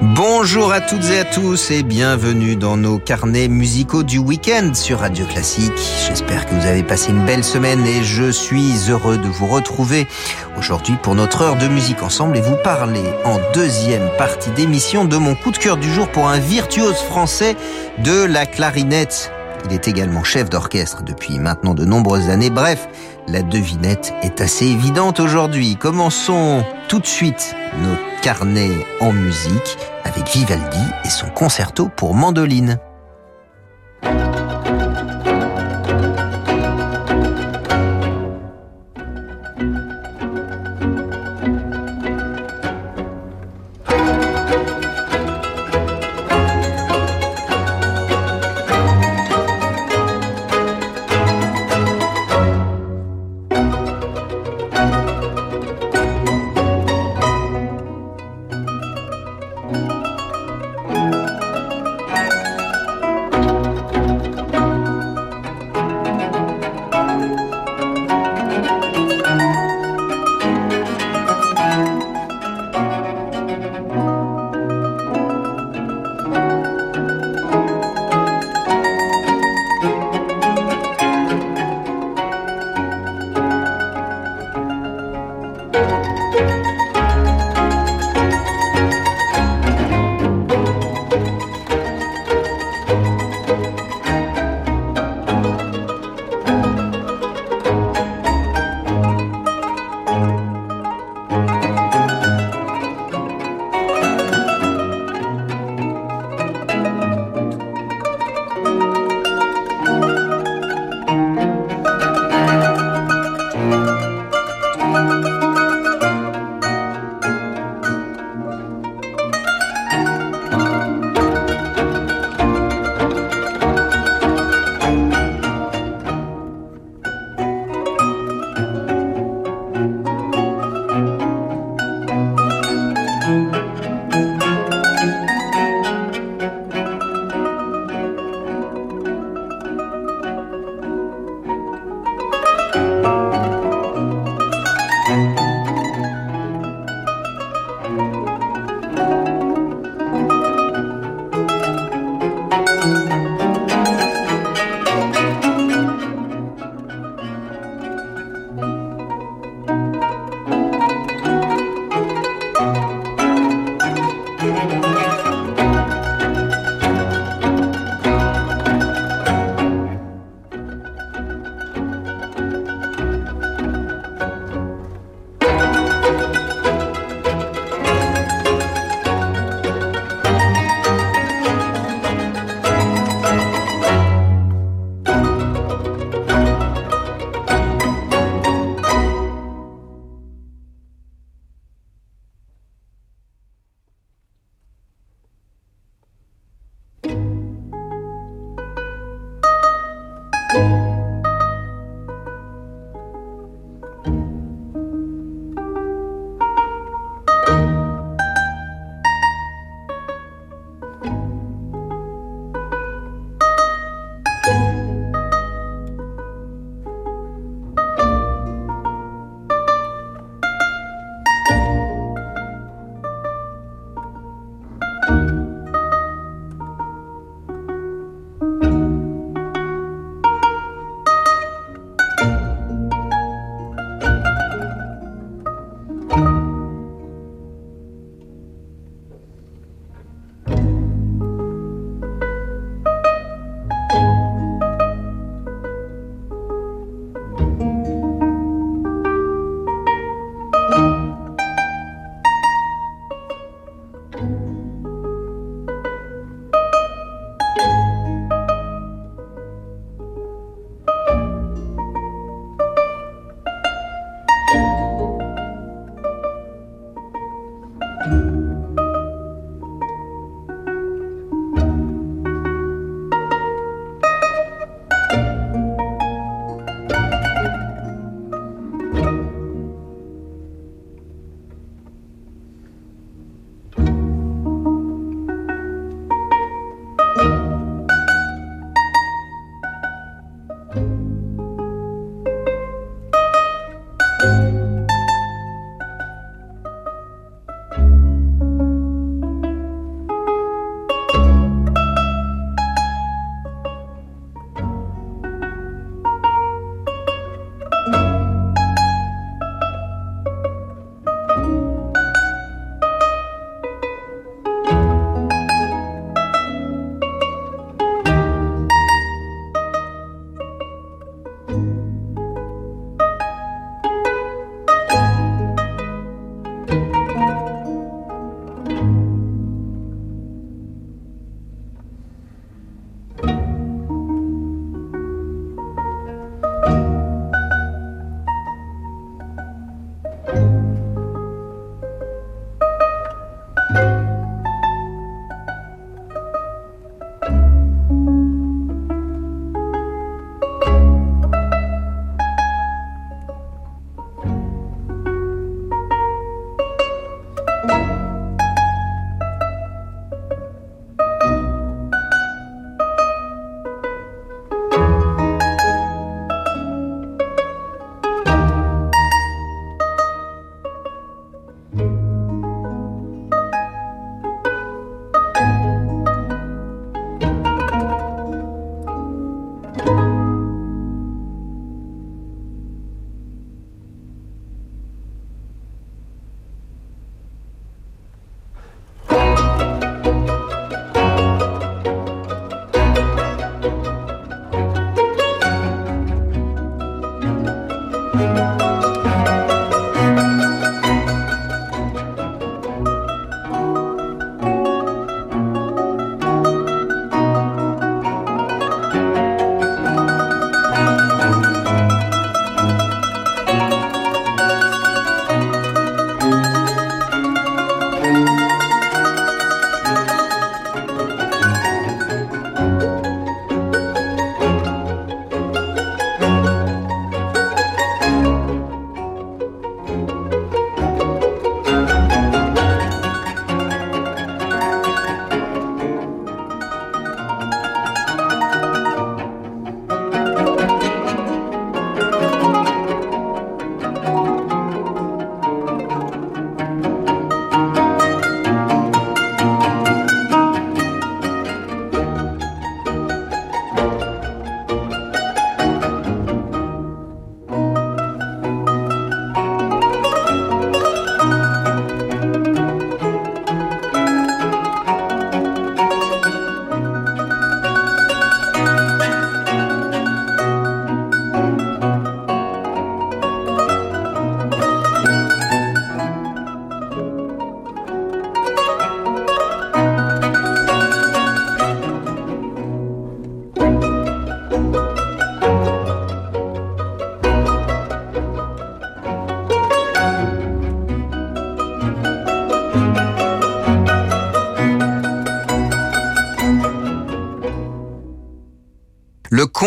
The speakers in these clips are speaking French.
Bonjour à toutes et à tous et bienvenue dans nos carnets musicaux du week-end sur Radio Classique. J'espère que vous avez passé une belle semaine et je suis heureux de vous retrouver aujourd'hui pour notre heure de musique ensemble et vous parler en deuxième partie d'émission de mon coup de cœur du jour pour un virtuose français de la clarinette. Il est également chef d'orchestre depuis maintenant de nombreuses années. Bref, la devinette est assez évidente aujourd'hui. Commençons tout de suite nos carnets en musique avec Vivaldi et son concerto pour mandoline. Música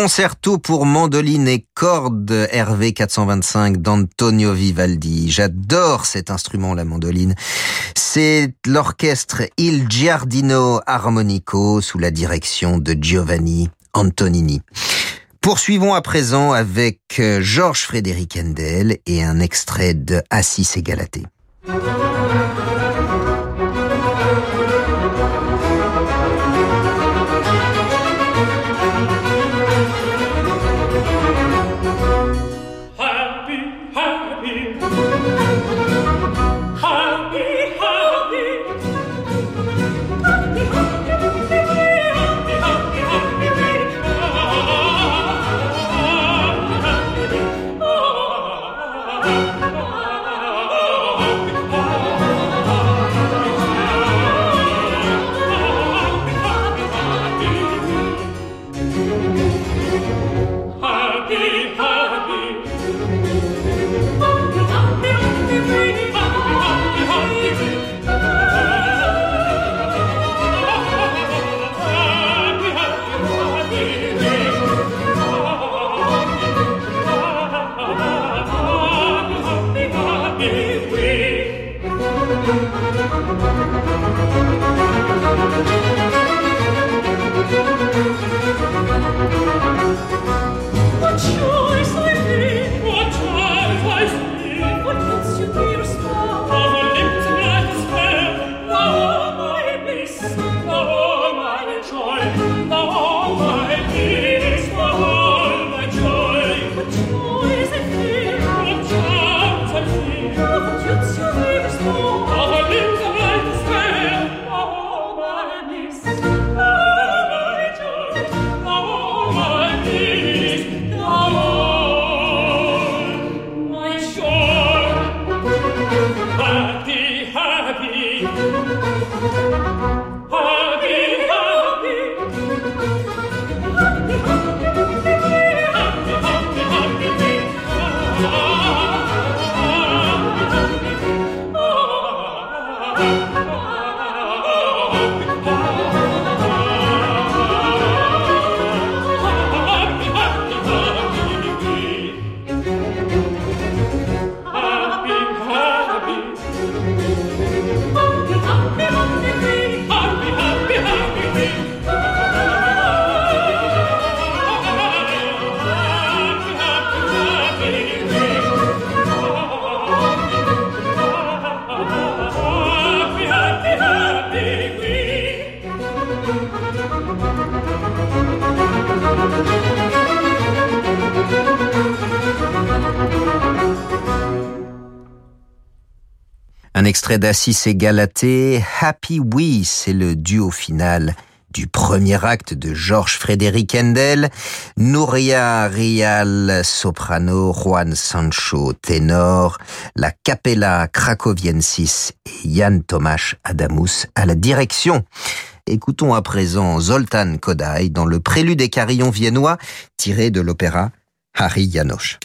concerto pour mandoline et cordes RV 425 d'Antonio Vivaldi. J'adore cet instrument, la mandoline. C'est l'orchestre Il Giardino Armonico sous la direction de Giovanni Antonini. Poursuivons à présent avec euh, Georges Frédéric Handel et un extrait de Assis et Galatée. Extrait d'Assis et Galatée, Happy We, c'est le duo final du premier acte de Georges Frédéric Handel, Nouria Rial soprano, Juan Sancho ténor, la Capella Krakowiensis et Jan Tomasz Adamus à la direction. Écoutons à présent Zoltan Kodai dans le prélude des carillons viennois tiré de l'opéra Harry Janosch.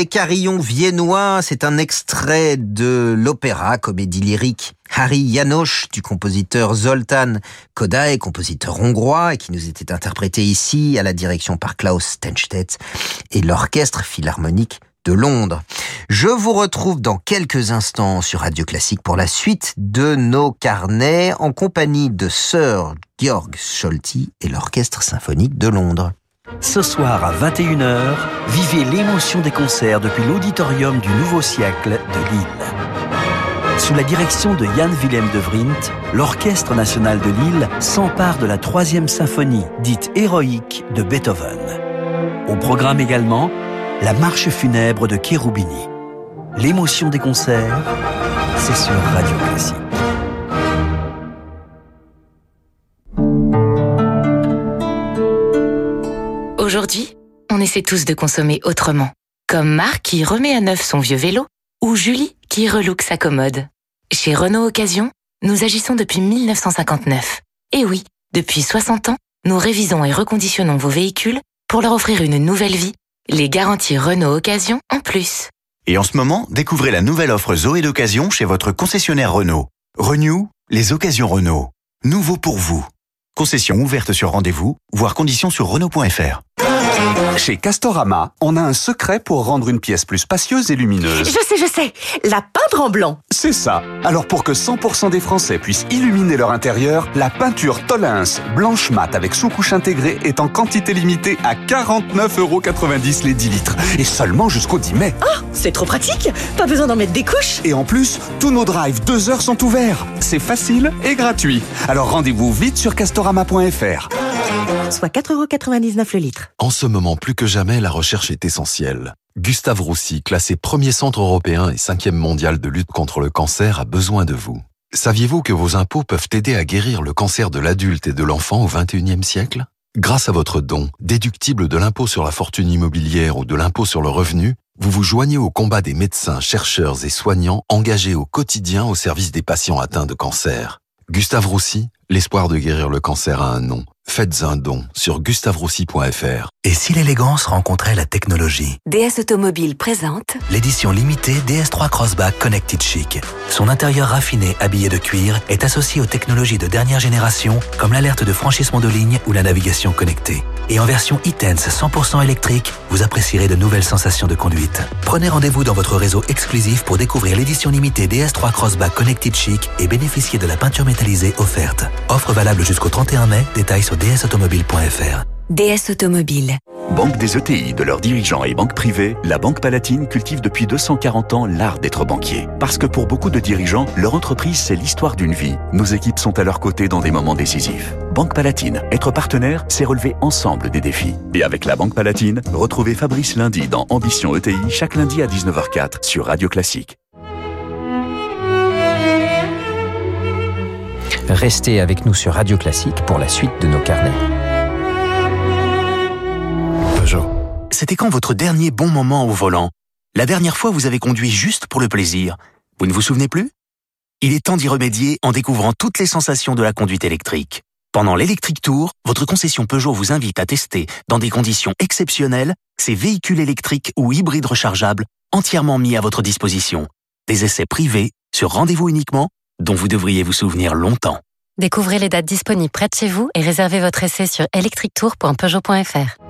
Prélude et carillon viennois, c'est un extrait de l'opéra comédie lyrique Harry Janosch du compositeur Zoltan Kodály, compositeur hongrois et qui nous était interprété ici à la direction par Klaus Stenstedt et l'orchestre philharmonique de Londres. Je vous retrouve dans quelques instants sur Radio Classique pour la suite de nos carnets en compagnie de Sir Georg Scholti et l'orchestre symphonique de Londres. Ce soir à 21h, vivez l'émotion des concerts depuis l'auditorium du Nouveau Siècle de Lille. Sous la direction de Jan Willem de Vrindt, l'Orchestre national de Lille s'empare de la troisième symphonie, dite héroïque, de Beethoven. Au programme également, la marche funèbre de Cherubini. L'émotion des concerts, c'est sur Radio Classique. Aujourd'hui, on essaie tous de consommer autrement. Comme Marc qui remet à neuf son vieux vélo ou Julie qui relook sa commode. Chez Renault Occasion, nous agissons depuis 1959. Et oui, depuis 60 ans, nous révisons et reconditionnons vos véhicules pour leur offrir une nouvelle vie, les garanties Renault Occasion en plus. Et en ce moment, découvrez la nouvelle offre Zoé d'occasion chez votre concessionnaire Renault. Renew, les occasions Renault. Nouveau pour vous. Concession ouverte sur rendez-vous, voire conditions sur Renault.fr. Thank you. Chez Castorama, on a un secret pour rendre une pièce plus spacieuse et lumineuse. Je sais, je sais, la peindre en blanc. C'est ça. Alors pour que 100% des Français puissent illuminer leur intérieur, la peinture Tollens blanche mat avec sous-couche intégrée est en quantité limitée à 49,90€ les 10 litres. Et seulement jusqu'au 10 mai. Oh, c'est trop pratique Pas besoin d'en mettre des couches Et en plus, tous nos drives 2 heures sont ouverts. C'est facile et gratuit. Alors rendez-vous vite sur castorama.fr. Soit 4,99€ le litre. En ce moment plus que jamais, la recherche est essentielle. Gustave Roussy, classé premier centre européen et cinquième mondial de lutte contre le cancer, a besoin de vous. Saviez-vous que vos impôts peuvent aider à guérir le cancer de l'adulte et de l'enfant au XXIe siècle? Grâce à votre don, déductible de l'impôt sur la fortune immobilière ou de l'impôt sur le revenu, vous vous joignez au combat des médecins, chercheurs et soignants engagés au quotidien au service des patients atteints de cancer. Gustave Roussy, l'espoir de guérir le cancer a un nom. Faites un don sur gustaveroussy.fr. Et si l'élégance rencontrait la technologie? DS Automobile présente L'édition limitée DS3 Crossback Connected Chic. Son intérieur raffiné habillé de cuir est associé aux technologies de dernière génération comme l'alerte de franchissement de ligne ou la navigation connectée. Et en version e-Tense 100% électrique, vous apprécierez de nouvelles sensations de conduite. Prenez rendez-vous dans votre réseau exclusif pour découvrir l'édition limitée DS3 Crossback Connected Chic et bénéficier de la peinture métallisée offerte. Offre valable jusqu'au 31 mai, détails sur dsautomobile.fr. DS Automobile. Banque des ETI, de leurs dirigeants et banques privées, la Banque Palatine cultive depuis 240 ans l'art d'être banquier. Parce que pour beaucoup de dirigeants, leur entreprise, c'est l'histoire d'une vie. Nos équipes sont à leur côté dans des moments décisifs. Banque Palatine, être partenaire, c'est relever ensemble des défis. Et avec la Banque Palatine, retrouvez Fabrice lundi dans Ambition ETI, chaque lundi à 19h04 sur Radio Classique. Restez avec nous sur Radio Classique pour la suite de nos carnets. C'était quand votre dernier bon moment au volant? La dernière fois, vous avez conduit juste pour le plaisir. Vous ne vous souvenez plus? Il est temps d'y remédier en découvrant toutes les sensations de la conduite électrique. Pendant l'Electric Tour, votre concession Peugeot vous invite à tester, dans des conditions exceptionnelles, ces véhicules électriques ou hybrides rechargeables entièrement mis à votre disposition. Des essais privés, sur rendez-vous uniquement, dont vous devriez vous souvenir longtemps. Découvrez les dates disponibles près de chez vous et réservez votre essai sur electrictour.peugeot.fr.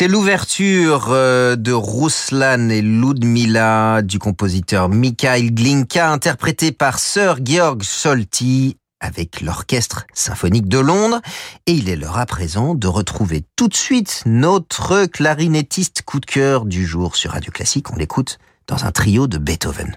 C'est l'ouverture euh, de Ruslan et Ludmila du compositeur Mikhail Glinka, interprété par Sir Georg Solti avec l'Orchestre symphonique de Londres. Et il est l'heure à présent de retrouver tout de suite notre clarinettiste coup de cœur du jour sur Radio Classique. On l'écoute dans un trio de Beethoven.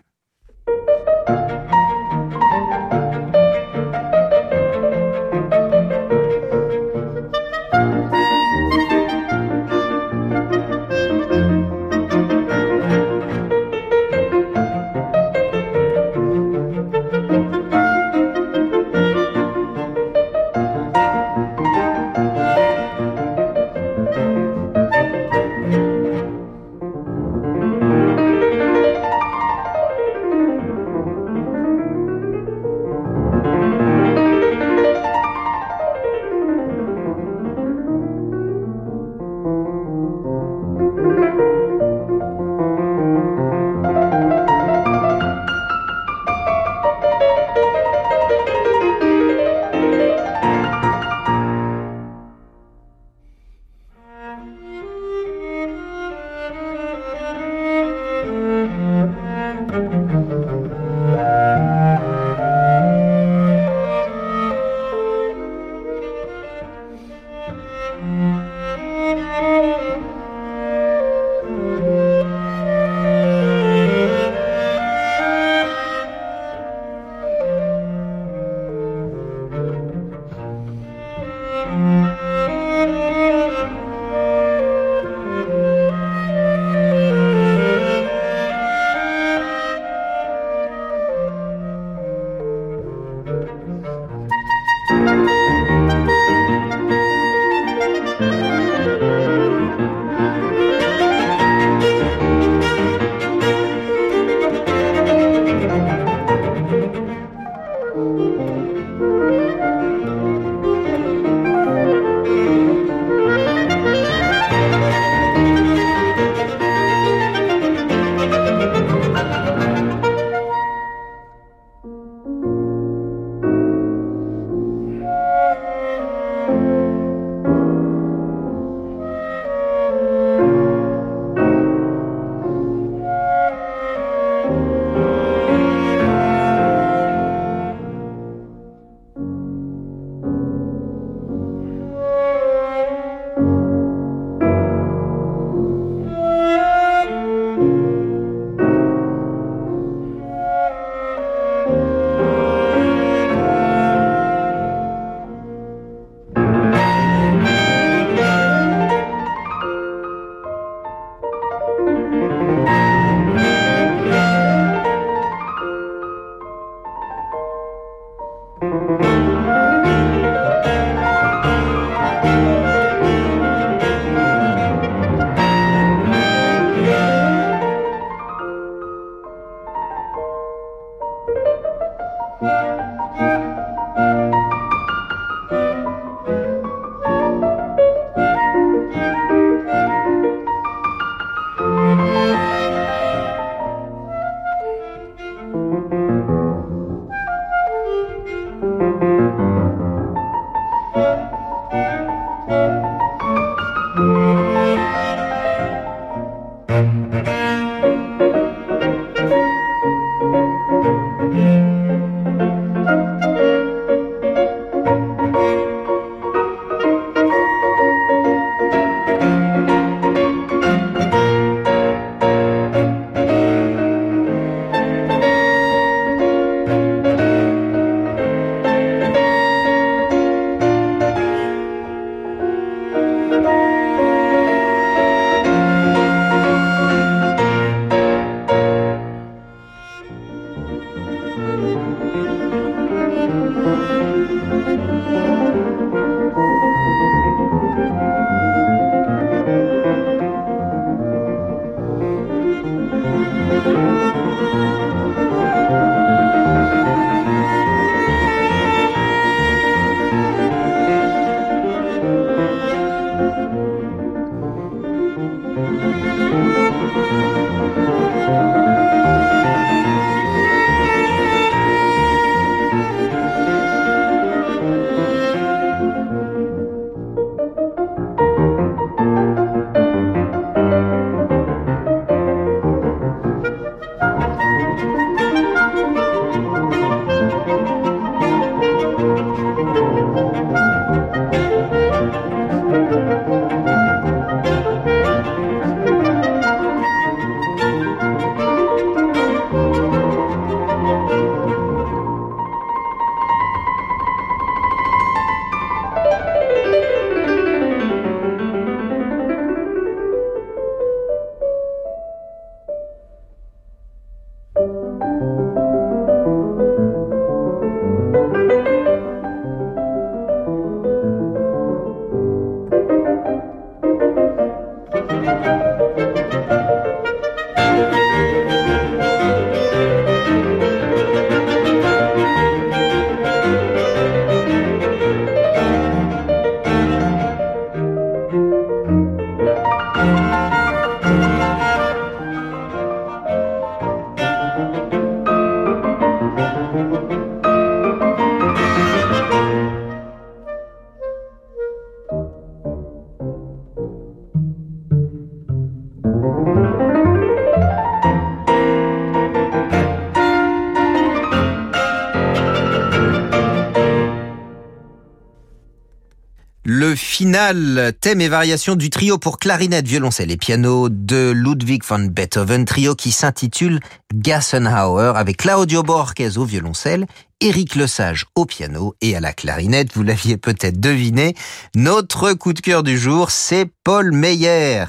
Finale, thème et variation du trio pour clarinette, violoncelle et piano de Ludwig van Beethoven, trio qui s'intitule Gassenhauer avec Claudio Borges au violoncelle, Éric Lesage au piano et à la clarinette. Vous l'aviez peut-être deviné, notre coup de cœur du jour, c'est Paul Meyer.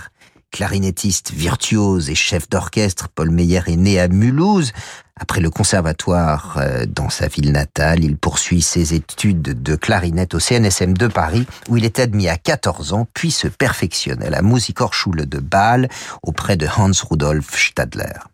Clarinettiste virtuose et chef d'orchestre, Paul Meyer est né à Mulhouse. Après le conservatoire euh, dans sa ville natale, il poursuit ses études de clarinette au CNSM de Paris, où il est admis à 14 ans, puis se perfectionne à la Musikhochschule de Bâle auprès de Hans Rudolf Stadler.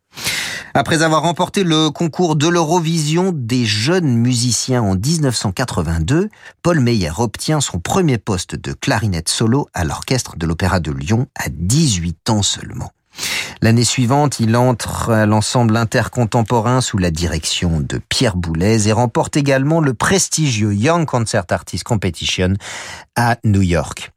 Après avoir remporté le concours de l'Eurovision des jeunes musiciens en 1982, Paul Meyer obtient son premier poste de clarinette solo à l'orchestre de l'Opéra de Lyon à 18 ans seulement. L'année suivante, il entre à l'ensemble intercontemporain sous la direction de Pierre Boulez et remporte également le prestigieux Young Concert Artist Competition à New York.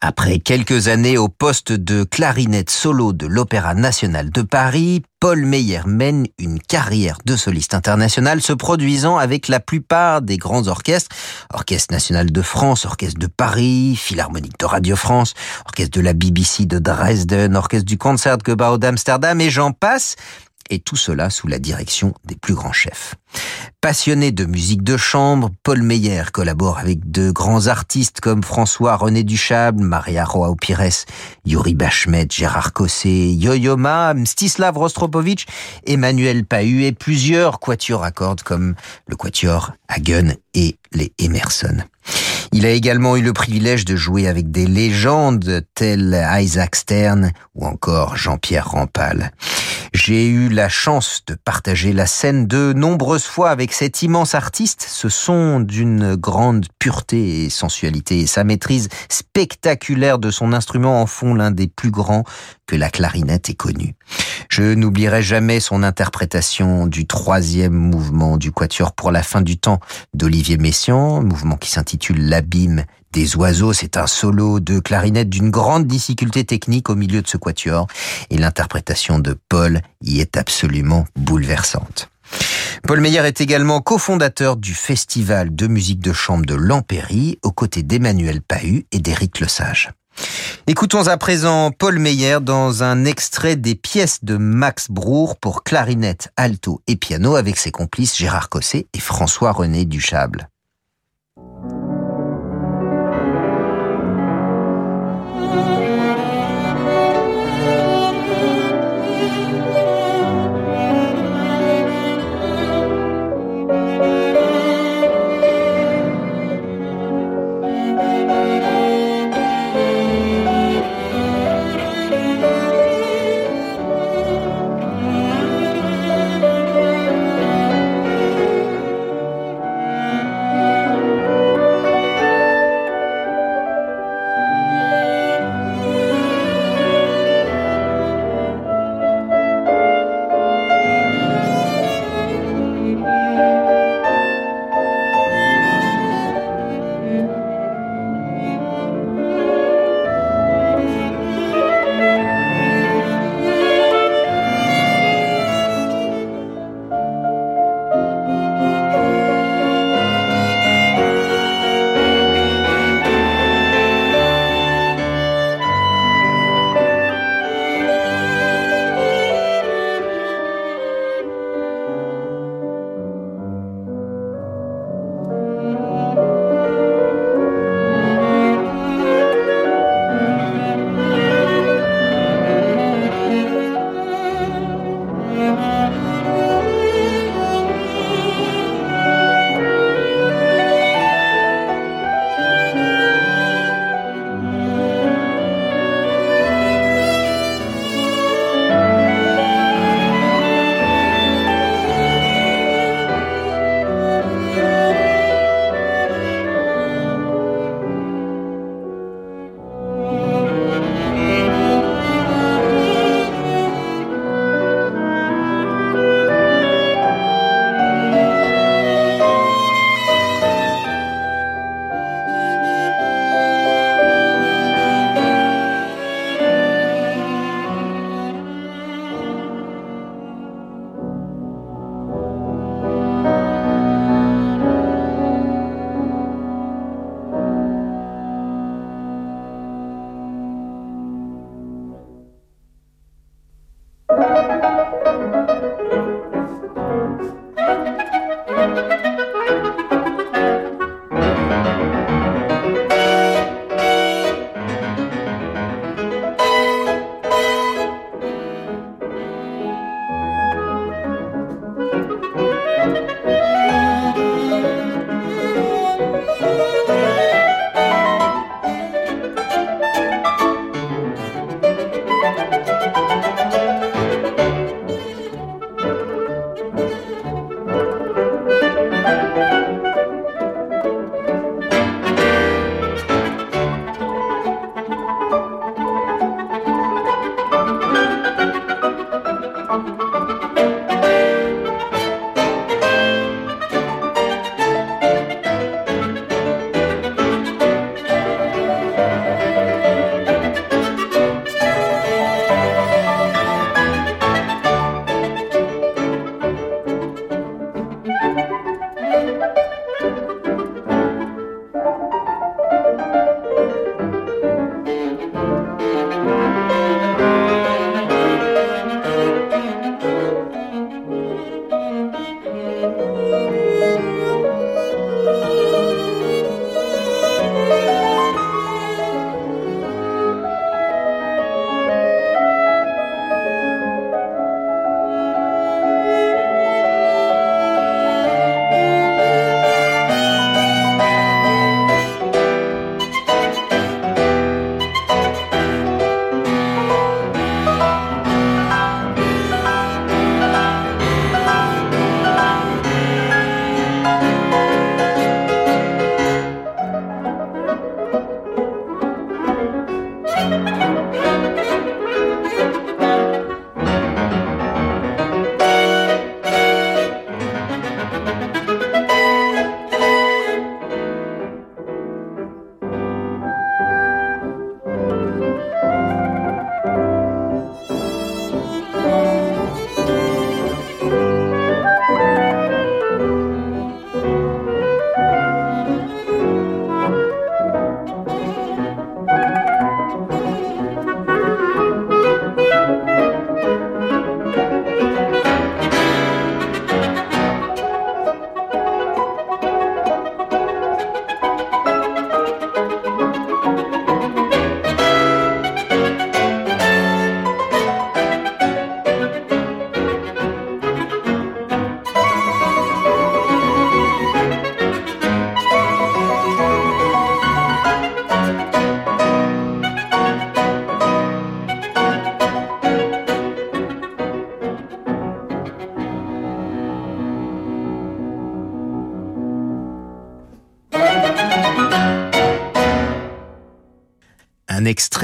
Après quelques années au poste de clarinette solo de l'Opéra national de Paris, Paul Meyer mène une carrière de soliste international se produisant avec la plupart des grands orchestres, Orchestre national de France, Orchestre de Paris, Philharmonique de Radio France, Orchestre de la BBC de Dresden, Orchestre du Concertgebouw d'Amsterdam et j'en passe, et tout cela sous la direction des plus grands chefs. Passionné de musique de chambre, Paul Meyer collabore avec de grands artistes comme François-René Duchable, Maria Roa Pires, Yuri Bachmet, Gérard Cossé, Yo-Yo Ma, Mstislav Rostropovitch, Emmanuel Pahu et plusieurs quatuors à cordes comme le quatuor Hagen et les Emerson. Il a également eu le privilège de jouer avec des légendes telles Isaac Stern ou encore Jean-Pierre Rampal. J'ai eu la chance de partager la scène de nombreuses fois avec cet immense artiste. Ce son d'une grande pureté et sensualité et sa maîtrise spectaculaire de son instrument en font l'un des plus grands que la clarinette ait connu. Je n'oublierai jamais son interprétation du troisième mouvement du Quatuor pour la fin du temps d'Olivier Messiaen, mouvement qui s'intitule L'abîme des oiseaux. C'est un solo de clarinette d'une grande difficulté technique au milieu de ce quatuor et l'interprétation de Paul y est absolument bouleversante. Paul Meyer est également cofondateur du Festival de musique de chambre de Lampéry aux côtés d'Emmanuel Pahu et d'Éric Lesage. Écoutons à présent Paul Meyer dans un extrait des pièces de Max Brour pour clarinette, alto et piano avec ses complices Gérard Cosset et François-René Duchable.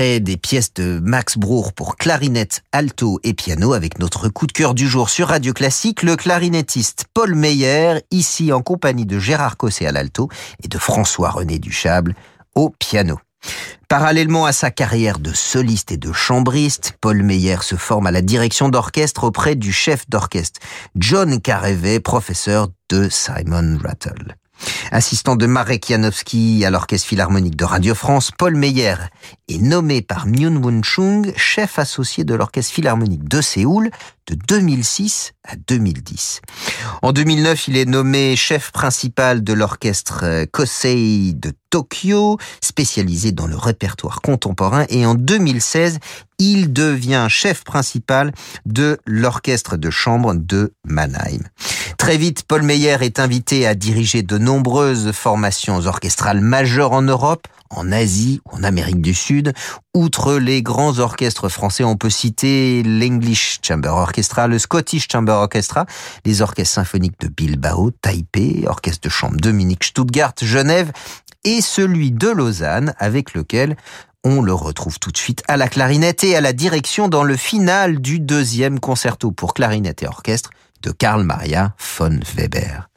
Des pièces de Max Bruch pour clarinette, alto et piano avec notre coup de cœur du jour sur Radio Classique, le clarinettiste Paul Meyer, ici en compagnie de Gérard Cosset à l'alto et de François-René Duchable au piano. Parallèlement à sa carrière de soliste et de chambriste, Paul Meyer se forme à la direction d'orchestre auprès du chef d'orchestre John Carevet, professeur de Simon Rattle. Assistant de Marek Janowski à l'Orchestre Philharmonique de Radio France, Paul Meyer est nommé par Myung Moon Chung chef associé de l'Orchestre Philharmonique de Séoul de 2006 à 2010. En 2009, il est nommé chef principal de l'orchestre Kosei de Tokyo, spécialisé dans le répertoire contemporain, et en 2016, il devient chef principal de l'orchestre de chambre de Mannheim. Très vite, Paul Meyer est invité à diriger de nombreuses formations orchestrales majeures en Europe, en Asie ou en Amérique du Sud. Outre les grands orchestres français, on peut citer l'English Chamber Orchestra, le Scottish Chamber Orchestra, les orchestres symphoniques de Bilbao, Taipei, orchestre de chambre Munich, Stuttgart, Genève et celui de Lausanne avec lequel on le retrouve tout de suite à la clarinette et à la direction dans le final du deuxième concerto pour clarinette et orchestre de Karl Maria von Weber.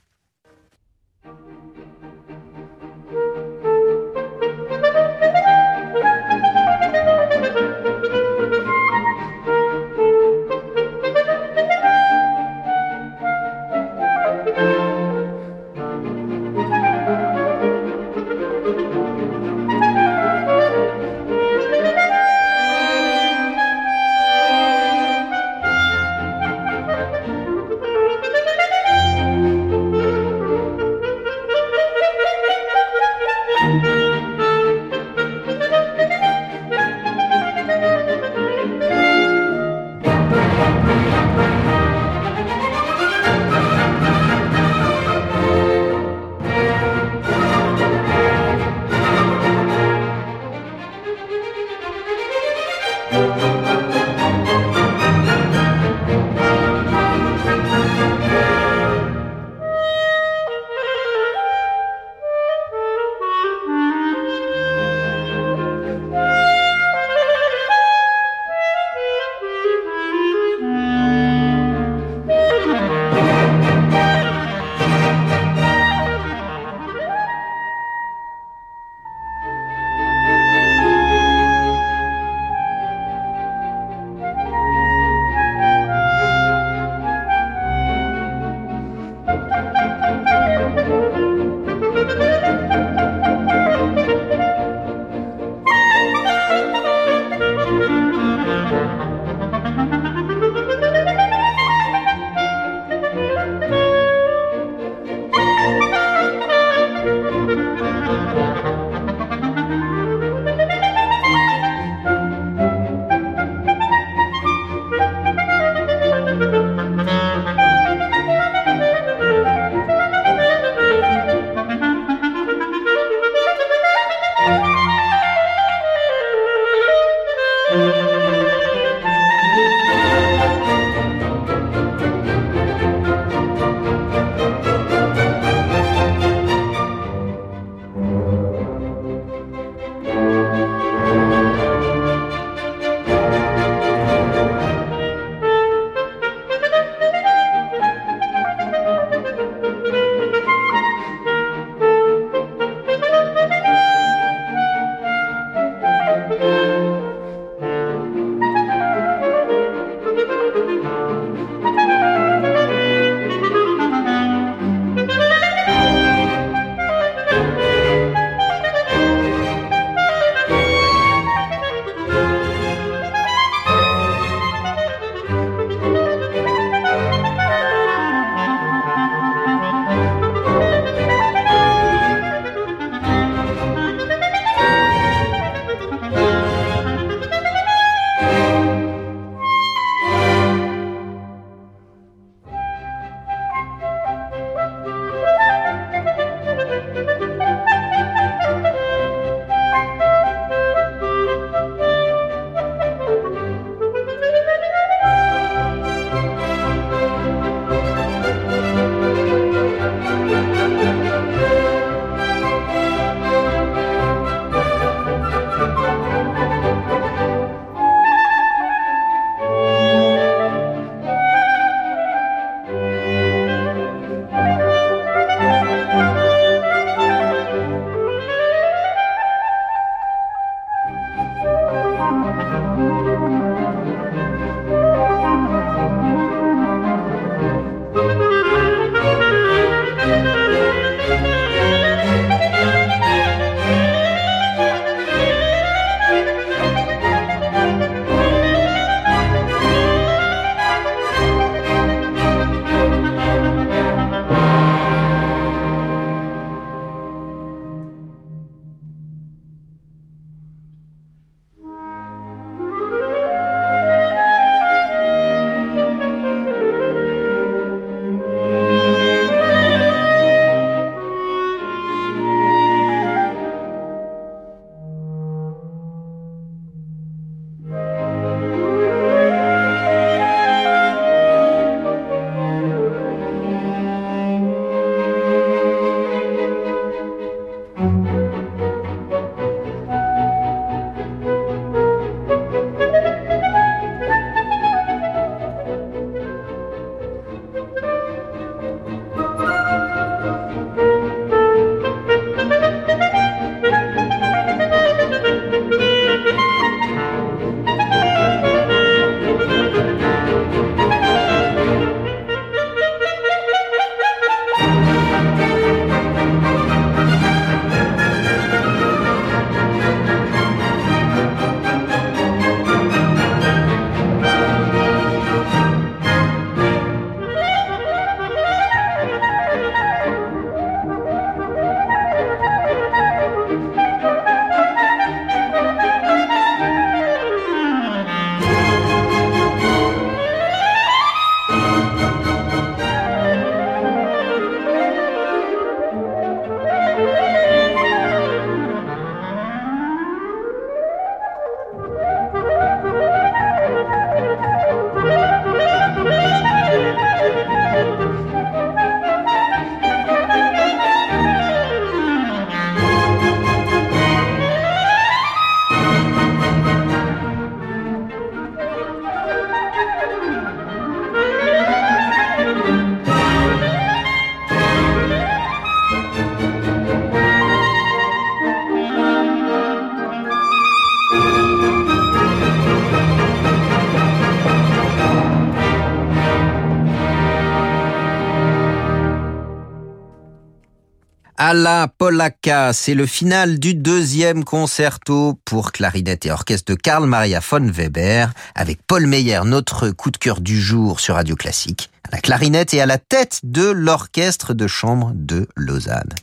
Alla Polacca, c'est le final du deuxième concerto pour clarinette et orchestre de Karl Maria von Weber avec Paul Meyer, notre coup de cœur du jour sur Radio Classique, la clarinette et à la tête de l'orchestre de chambre de Lausanne.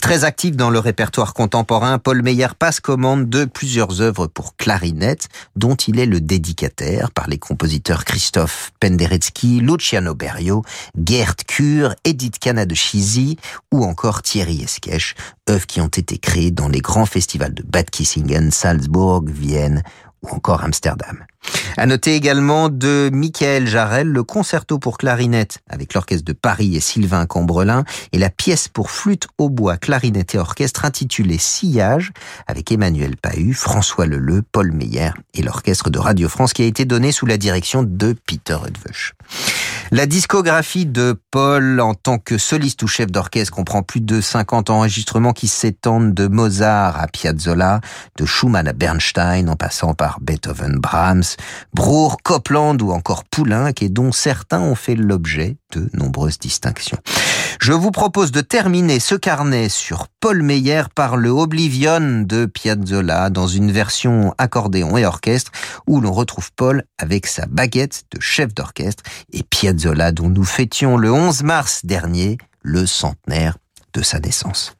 Très actif dans le répertoire contemporain, Paul Meyer passe commande de plusieurs œuvres pour clarinette, dont il est le dédicataire par les compositeurs Christophe Penderecki, Luciano Berio, Gerd Kur, Edith Chizy ou encore Thierry Esquèche, œuvres qui ont été créées dans les grands festivals de Bad Kissingen, Salzbourg, Vienne ou encore Amsterdam. À noter également de Michael Jarel le concerto pour clarinette avec l'orchestre de Paris et Sylvain Combrelin et la pièce pour flûte au bois, clarinette et orchestre intitulée Sillage avec Emmanuel Pahu, François Leleu, Paul Meyer et l'orchestre de Radio France qui a été donné sous la direction de Peter Hudvösch. La discographie de Paul en tant que soliste ou chef d'orchestre comprend plus de 50 enregistrements qui s'étendent de Mozart à Piazzolla, de Schumann à Bernstein en passant par Beethoven, Brahms, Brour, Copland ou encore Poulenc et dont certains ont fait l'objet de nombreuses distinctions. Je vous propose de terminer ce carnet sur Paul Meyer par le Oblivion de Piazzolla dans une version accordéon et orchestre où l'on retrouve Paul avec sa baguette de chef d'orchestre et Piazzolla dont nous fêtions le 11 mars dernier le centenaire de sa naissance.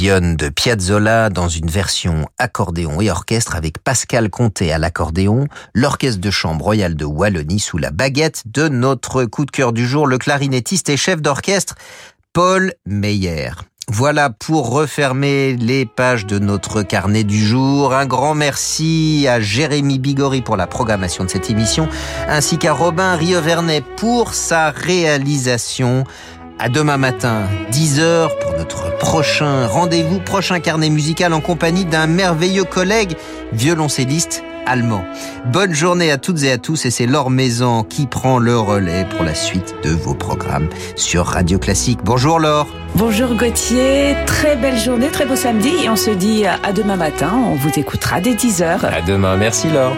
De Piazzolla dans une version accordéon et orchestre avec Pascal Comté à l'accordéon, l'orchestre de chambre royal de Wallonie sous la baguette de notre coup de cœur du jour, le clarinettiste et chef d'orchestre Paul Meyer. Voilà pour refermer les pages de notre carnet du jour. Un grand merci à Jérémy Bigori pour la programmation de cette émission, ainsi qu'à Robin Rievernet pour sa réalisation. À demain matin, 10h pour notre prochain rendez-vous, prochain carnet musical en compagnie d'un merveilleux collègue violoncelliste allemand. Bonne journée à toutes et à tous et c'est Laure Maison qui prend le relais pour la suite de vos programmes sur Radio Classique. Bonjour Laure. Bonjour Gauthier, très belle journée, très beau samedi et on se dit à demain matin, on vous écoutera dès 10h. À demain, merci Laure.